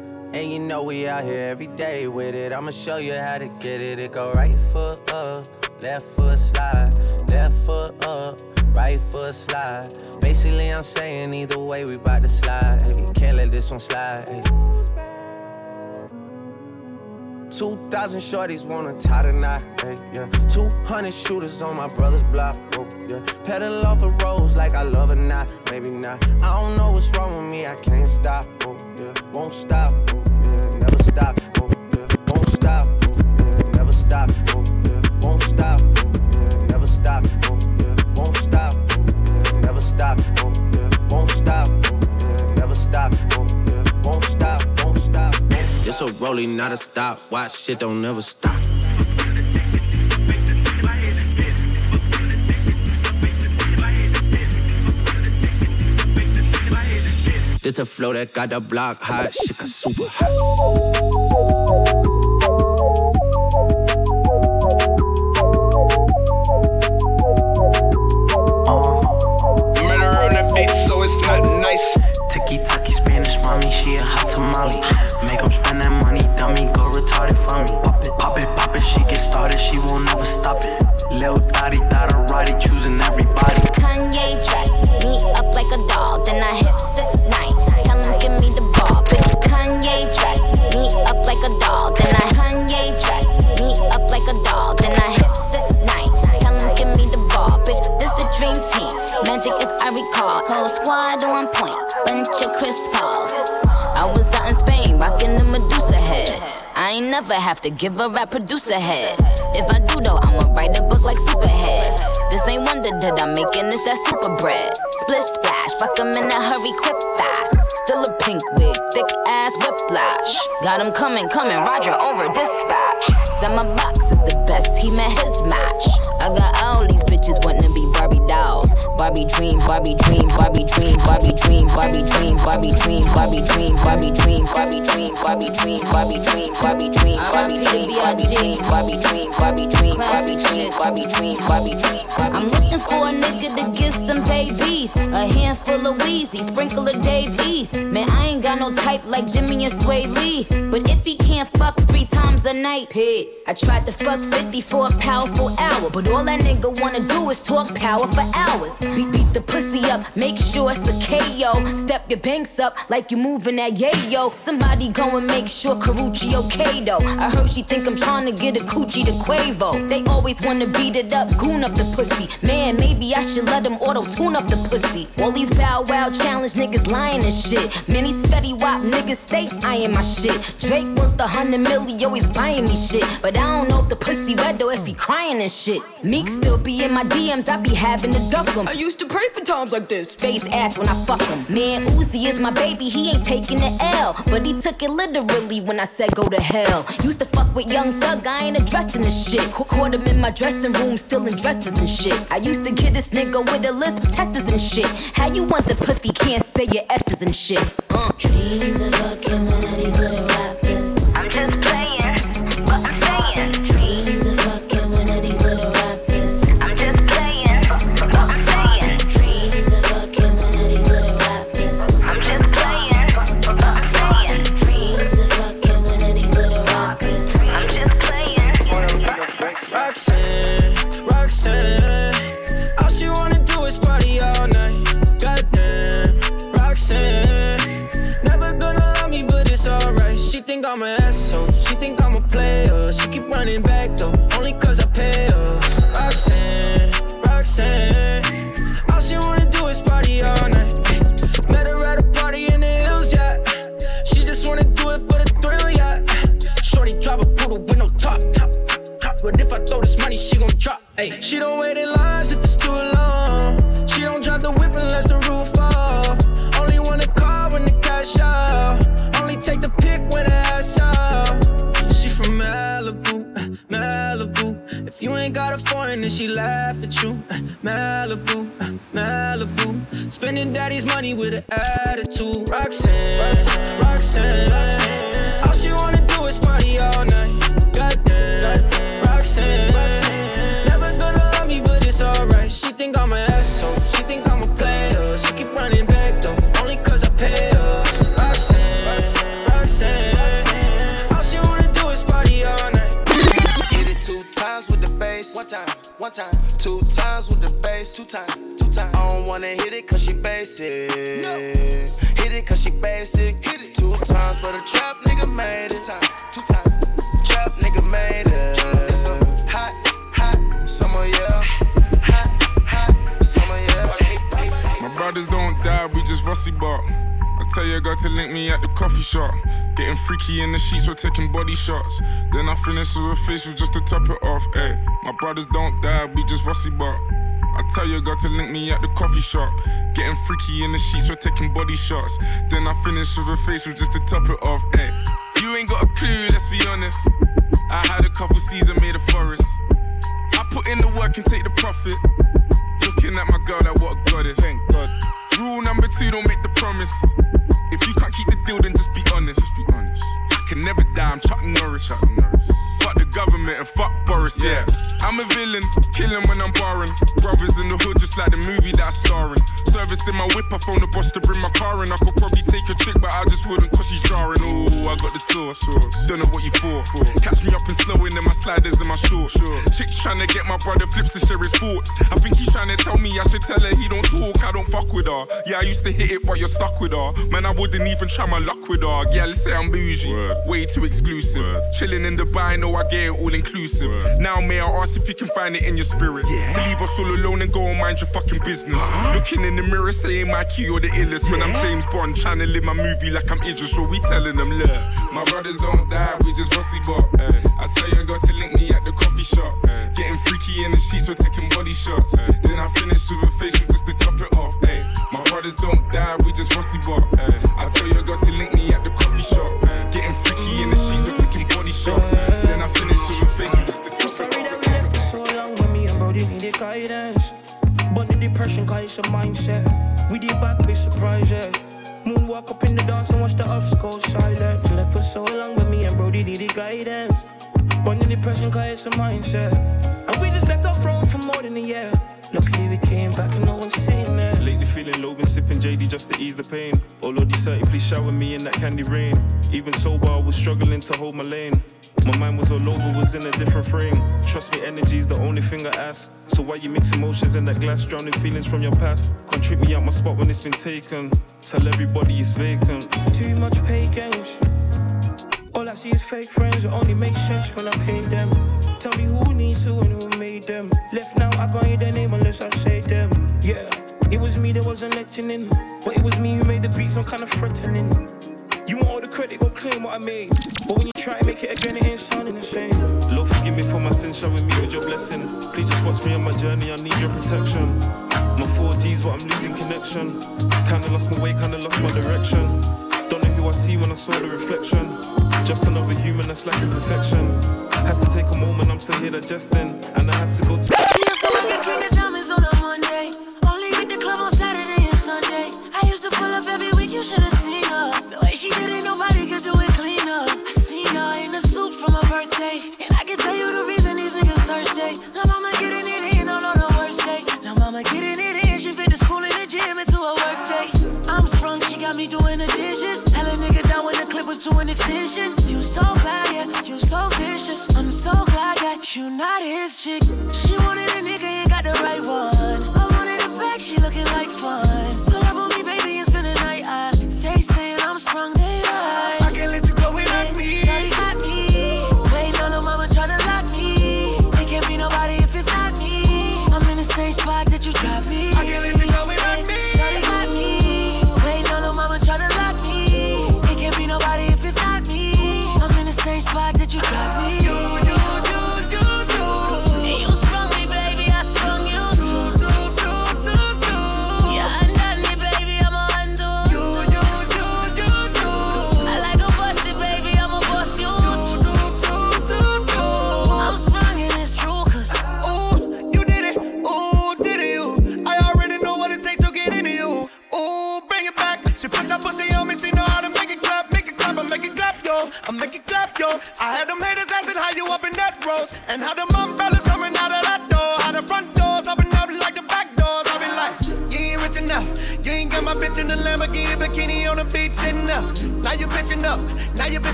And you know we out here every day with it. I'ma show you how to get it. It go right foot up, left foot slide, left foot up, right foot slide. Basically, I'm saying either way we bout to slide. Can't let this one slide. Hey. 2,000 shorties wanna tie the knot, hey, yeah. 200 shooters on my brother's block, oh, yeah. Pedal off the roads like I love or not, maybe not. I don't know what's wrong with me, I can't stop, oh, yeah. Won't stop, oh, stop, oh, yeah. Won't stop, oh. Never stop, oh, yeah. Won't stop, oh. Never stop, oh. Won't stop, oh, yeah. Oh. Won't stop, oh. Never stop, oh. Won't stop, won't stop, won't stop. It's rolling, not a stop. Watch shit don't never stop. This the flow that got the block hot, shit got super hot. Have to give a rap producer head. If I do though, I'ma write a book like Superhead. This ain't wonder that I'm making this that super bread. Splish splash, fuck 'em in a hurry, quick fast. Still a pink wig, thick ass whiplash. Got 'em coming, coming, Roger over dispatch. Said my box is the best, he met his match. I got all these bitches wanting to be Barbie dolls. Barbie dream, Barbie dream, Barbie dream, dream, Barbie dream, Barbie dream, Barbie dream, Barbie dream, Barbie dream, Barbie dream, Barbie dream, Barbie dream, Barbie dream, Barbie dream, Barbie dream, Barbie dream, Barbie dream, Barbie dream, Barbie dream. I'm looking for a nigga to get some babies, a handful of Weezy, sprinkle of Dave East. Man, I ain't got no type like Jxmmi and Swae Lee, but if he can't fuck three times a night, piss. I tried to fuck 50 for a powerful hour, but all that nigga wanna do is talk power for hours. Beat, beat the pussy up, make sure it's a KO. Step your banks up like you moving that yayo. Somebody go and make sure Karrueche okay though. I heard she think I'm trying to get a coochie to Quavo. They always wanna beat it up, goon up the pussy. Man, maybe I should let them auto tune up the pussy. All these bow wow challenge niggas lying and shit. Many spetty wop niggas stay eyeing my shit. Drake worth a hundred million, always buying me shit. But I don't know if the pussy wet though if he crying and shit. Meek still be in my DMs, I be having to duck him. I used to pray for times like this. Face ass when I fuck him. Man, Uzi is my baby, he ain't taking the L. But he took it literally when I said go to hell. Used to fuck with young thug, I ain't addressing the shit. Ca- Caught him in my dressing room, still in dresses and shit. I used to get this nigga with a list of testers and shit. How you want the pussy, can't say your S's and shit. Uh. Dreams of fucking one of these little daddy's money with an attitude. Roxanne, Roxanne. All basic. Hit it cause she basic. Hit it two times for the trap nigga made it. Two times. Trap nigga made it. It's a hot, hot summer, yeah. Hot, hot summer, yeah. My brothers don't die, we just rusty bark. I tell your girl to link me at the coffee shop. Getting freaky in the sheets, we're taking body shots. Then I finish with a facial just to top it off. Ayy, my brothers don't die, we just rusty bark. I tell your girl to link me at the coffee shop. Getting freaky in the sheets, we're taking body shots. Then I finish with a facial just to top it off. Ayy, eh. you ain't got a clue, let's be honest. I had a couple seasons made a forest. I put in the work and take the profit. Looking at my girl like what a goddess. Thank God. Rule number two, don't make the promise. If you can't keep the deal, then just be honest. Just be honest. I can never die, I'm Chuck Norris. Chuck Norris. Government and fuck Boris, yeah. I'm a villain, killing when I'm barring. Brothers in the hood, just like the movie that I'm starring. Servicing my whip, I phone the boss to bring my car in. I could probably take a trick, but I just wouldn't cause she's jarring. Ooh, I got the sauce. Don't know what you for. Catch me up and slowing in my sliders and my shorts. Chick's trying to get my brother flips to share his thoughts. I think he's trying to tell me I should tell her he don't talk, I don't fuck with her. Yeah, I used to hit it, but you're stuck with her. Man, I wouldn't even try my luck with her. Yeah, let's say I'm bougie. Way too exclusive. Chilling in Dubai, know I get it all inclusive. Now, may I ask if you can find it in your spirit? To leave us all alone and go and mind your fucking business. Uh-huh. Looking in the mirror, saying my key or the illest. When I'm James Bond, trying to live my movie like I'm Idris, so we telling them, look, my brothers don't die, we just rusty bop. I tell you, I got to link me at the coffee shop. Getting freaky in the sheets, we're taking body shots. Then I finish with a facial just to top it off. Ay. My brothers don't die, we just rusty bop. I tell you, I got to link me at the coffee shop. Getting freaky in the sheets, we're taking body shots. Depression, cause it's a mindset. We did back with surprise, yeah. Moonwalk up in the dance and watch the ups go silent. Left for so long when me and Brody needed guidance. But the depression, cause it's a mindset. And we just for more than a year. Luckily we came back and no one's seen it. Lately feeling low, been sipping JD just to ease the pain. Oh Lordy, certain, please shower me in that candy rain. Even sober, I was struggling to hold my lane. My mind was all over, was in a different frame. Trust me, energy's the only thing I ask. So why you mix emotions in that glass, drowning feelings from your past? Can't trip me out my spot when it's been taken. Tell everybody it's vacant. Too much pay games. All I see is fake friends. It only makes sense when I pay them. Tell me who needs who and who made them. Left now, I can't hear their name unless I say them. Yeah, it was me that wasn't letting in. But it was me who made the beats, I'm kinda threatening. You want all the credit, go claim what I made. But when you try and make it again, it ain't sounding the same. Lord, forgive me for my sins, showing me with your blessing. Please just watch me on my journey, I need your protection. My 4G's, but I'm losing connection. Kinda lost my way, kinda lost my direction. Who I see when I saw the reflection. Just another human that's lacking perfection. Had to take a moment, I'm still here digesting. And I had to go to. She used to work at King of Diamonds on a Monday. Only hit the club on Saturday and Sunday. I used to pull up every week, you should have seen her. The way she did it, nobody could do it cleaner. I seen her in a suit for my birthday. And I can tell you the reason these niggas thirsty. La mama getting it to an extension. You so bad, yeah, you so vicious. I'm so glad that you not his chick. She wanted a nigga, ain't got the right one. I wanted a back, she looking like fun. Pull up on me, baby, and spend the night. I, they saying I'm sprung, they right. I can't let you go without me. Shawty got me. Waiting on her mama tryna lock me. It can't be nobody if it's not me. I'm in the same spot that you dropped me. I can't let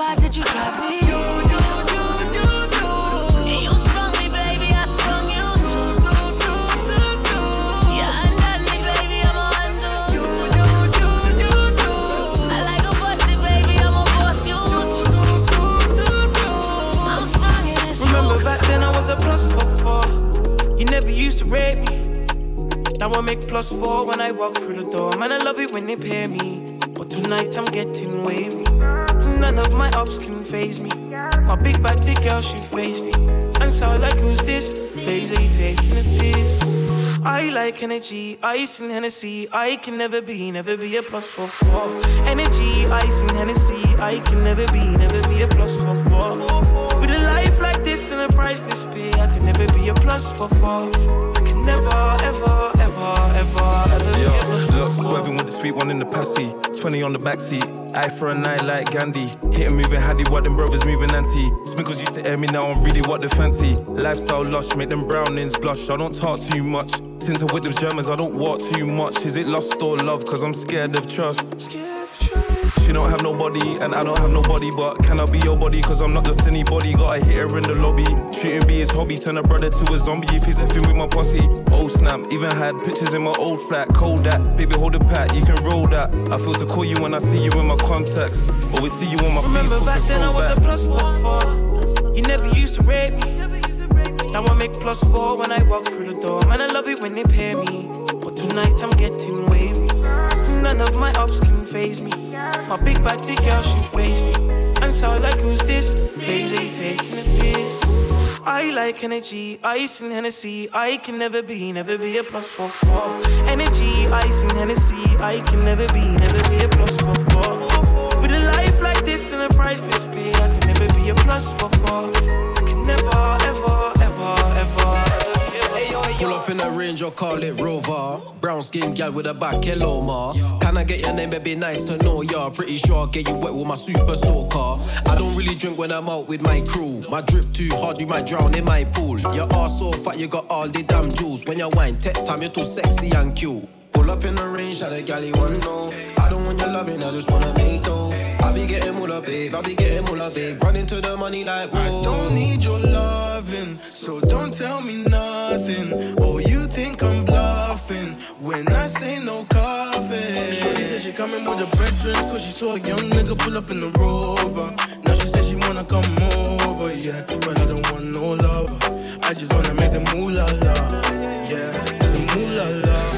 in the same spot that you dropped me. You, you, you, you, you. And you sprung me, baby. I sprung you too. Yeah, undone me, baby. I'm a undo. You, you, you, you, you. I like a bossy, baby. I'm a boss you I'm sprung in this Remember back then I was a plus four four. You never used to rate me. Now I make plus four when I walk through the door. Man, I love it when they pay me. But tonight I'm getting wavy. None of my ups can phase me. My big body girl, she faced it. And so like, who's this? Lazy taking a piss. I like energy, ice and Hennessy. I can never be, never be a plus for four. Energy, ice and Hennessy. I can never be, never be a plus for four. With a life like this and a price this big, I can never be a plus for four. I can never, ever, ever, ever, ever Yo, look, swerving with the sweet one in the passy. 20 on the backseat. Eye for a night like Gandhi. Hitting moving handy, what them brothers moving anti. Sminkles used to air me, now I'm really what they fancy. Lifestyle lush, make them brownings blush. I don't talk too much. Since I'm with them Germans, I don't walk too much. Is it lust or love? Cause I'm scared of trust. She don't have nobody, and I don't have nobody. But can I be your body? Cause I'm not just anybody. Gotta hit her in the lobby. Shooting be his hobby. Turn a brother to a zombie if he's effing with my posse. Oh snap, even had pictures in my old flat. Cold that, baby, hold a pat, you can roll that. I feel to call you when I see you in my contacts. Always see you on my face, Remember back then I was a plus four. You never used to rate me. Now I make plus four when I walk through the door. Man, I love it when they pay me. But tonight I'm getting wavy. None of my ups can phase me. My big body girl, she faced it. And so like, who's this? Lazy taking a piss. I like energy, ice and Hennessy. I can never be, never be a plus for four. Energy, ice and Hennessy. I can never be, never be a plus for four. With a life like this and a price this big, I can never be a plus for four. I can never, ever, ever, Pull up in a range or call it Rover. Brown skin gal with a back, hello ma. Can I get your name, baby? Nice to know ya. Pretty sure I'll get you wet with my super soaker. I don't really drink when I'm out with my crew. My drip too hard, you might drown in my pool. Your ass so fat, you got all the damn jewels. When you wine, tech time, you're too sexy and cute. Pull up in the range, shot a galley one no. I don't want your loving, I just wanna make be getting moolah, babe. I be getting moolah, babe. Running to the money like whoa. I don't need your loving, so don't tell me nothing. Oh, you think I'm bluffing when I say no coffee. Shorty said she coming with her brethren, cause she saw a young nigga pull up in the rover. Now she said she wanna come over, yeah. But I don't want no lover. I just wanna make the moolah la, yeah. The moolah la.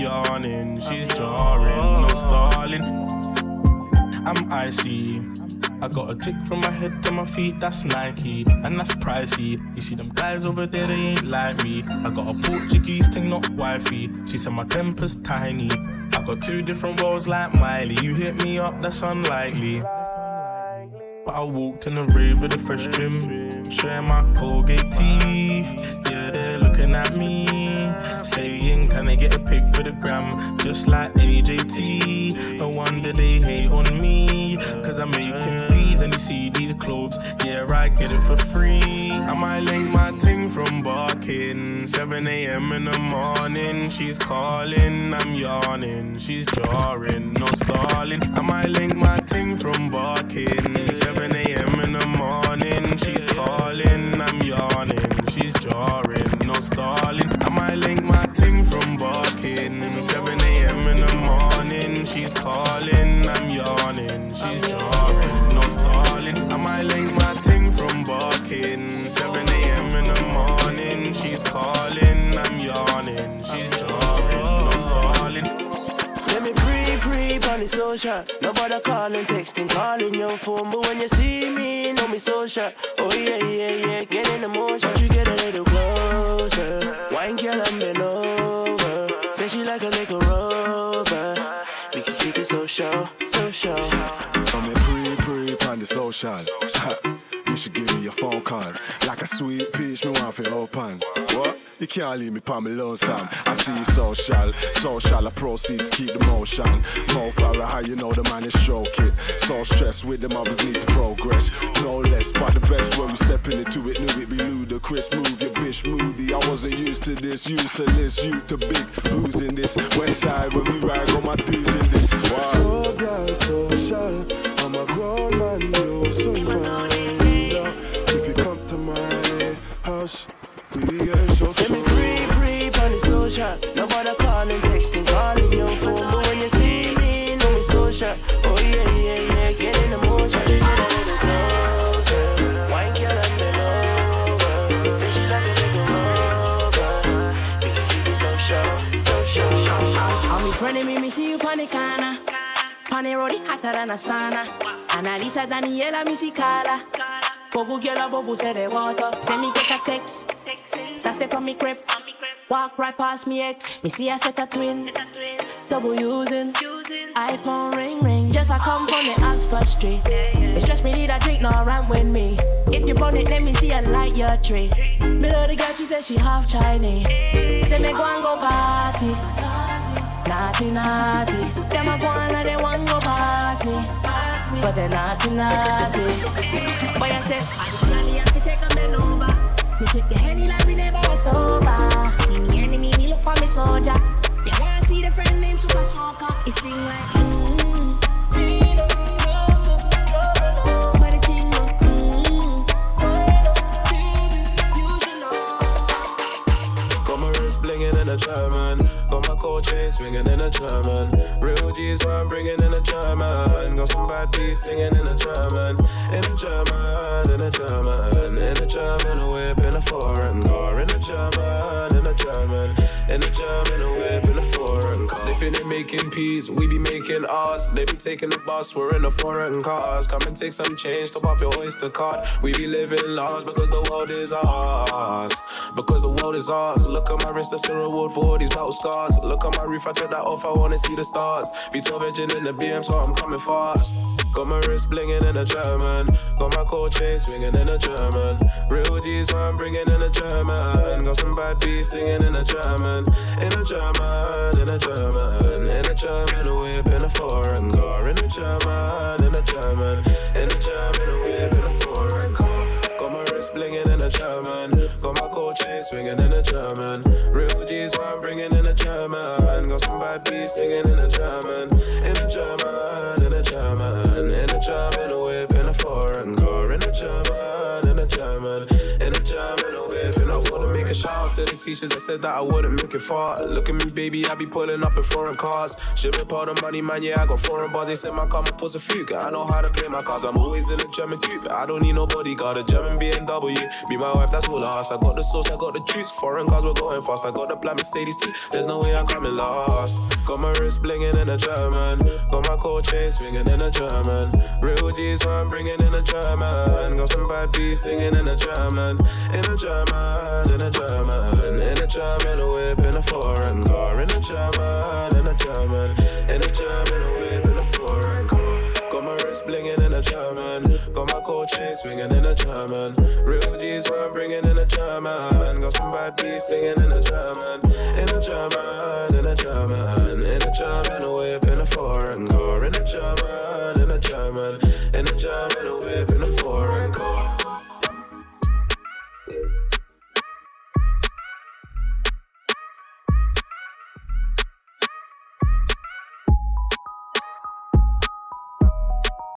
yawning. She's jarring, no stalling. I'm icy. I got a tick from my head to my feet, that's Nike, and that's pricey. You see them guys over there, they ain't like me. I got a Portuguese thing, not wifey. She said my temper's tiny. I got two different roles like Miley. You hit me up, that's unlikely. But I walked in the rave with a fresh trim, showing my Colgate teeth. Yeah, they're looking at me, saying, Can I get a pic for the gram? Just like AJT. No wonder they hate on me, cause I'm making bees and you see these clothes. Yeah, I get it for free. I might link my ting from barking. 7 a.m. in the morning, she's calling, I'm yawning. She's jarring, no stalling. I might link my ting from barking. 7 calling, I'm yawning. She's jarring, no stalling. I might lay my ting from barking. 7 a.m. in the morning, she's calling, I'm yawning. She's jarring, no stalling. Let me pre pre on the social. Nobody calling, texting, calling your phone. But when you see me, know me social. Oh, yeah, yeah, yeah, get in the motion. You get a little social, social. I'm in pre pre on the social. you should give me a phone call. Like a sweet peach, me want to open. What? You can't leave me pa me lonesome. I see you social, social. I proceed to keep the motion. Mo Farah, how you know the man is stroke it. So stressed with them others need to progress. No less, but the best when we stepping into it, knew it be ludicrous. Move your bitch moody. I wasn't used to this, useless. You to big, who's in this? West side when we ride, got my dudes in this. So girl, social. I'm a grown man, you soon find the road, it hotter than a sauna. Analisa Daniela, Carla. Bobu girl, bobu the water. Send me get a text. That's the from me crib. Walk right past me ex. Me see I set a twin. Double using. iPhone ring ring. Just I come from the Oxford Street. It's just me need a drink, no rant with me. If you burn it, let me see a light your tree. Me love the girl, she said she half Chinese. Say me go and go party. Naughty, naughty. Them a go and they want go past me. But they naughty, naughty. Boy, I say, I have to take a man over. Me take the henny like we never was sober. See me enemy, me look for me soldier. You wanna see the friend named Super Soccer? He sing like, mm, we don't German. Chain swinging in a German. Real G's I'm bringing in a German. Got some bad beats singing in a German. In a German, in a German. In a German, a whip in a foreign car. In a German, in a German. In a German, a whip in a foreign car. They finish making peas, we be making ours. They be taking the bus, we're in a foreign cars. Come and take some change, top up your oyster card. We be living large because the world is ours. Because the world is ours. Look at my wrist, that's a reward for all these battle scars. Look at my roof, I took that off, I wanna see the stars. V12 engine in the BM, so I'm coming fast. Got my wrist blinging in a German. Got my gold chain swinging in a German. Real D's I'm bringing in a German. Got some bad beats singing in a German. In a German, in a German. In a German, a whip in a foreign car. In a German, in a German. In a German, a whip in a foreign car. Got my wrist blinging in a German. Swinging in a German. Real G's what I'm bringing in a German. Got some bad beats singing in a German. In a German, in a German. In a German, a whip in a foreign car. In a German, in a German. In a German, a whip in a make a shout out to the teachers that said that I wouldn't make it far. Look at me, baby, I be pulling up in foreign cars. Shipping part of money, man, yeah, I got foreign bars. They said my car, my a fugue. I know how to play my cards. I'm always in a German coupe. I don't need no bodyguard, a German BMW. Be my wife, that's all I ask. I got the sauce, I got the juice. Foreign cars, we're going fast. I got the black Mercedes too. There's no way I'm coming last. Got my wrist blinging in a German. Got my gold chain swinging in a German. Real what I'm bringing in a German. Got some bad beats singing in a German. In a German, in a German. In a German, a whip in a foreign car. In a German, in a German. In a German, a whip in a foreign car. Got my wrist blinging in a German. Got my gold chain swinging in a German. Real G's what I'm bringing in a German. Got some bad beats singing in a German. In a German, in a German. In a German, a whip in a foreign car. In a German, in a German. In a German, a whip in a foreign car.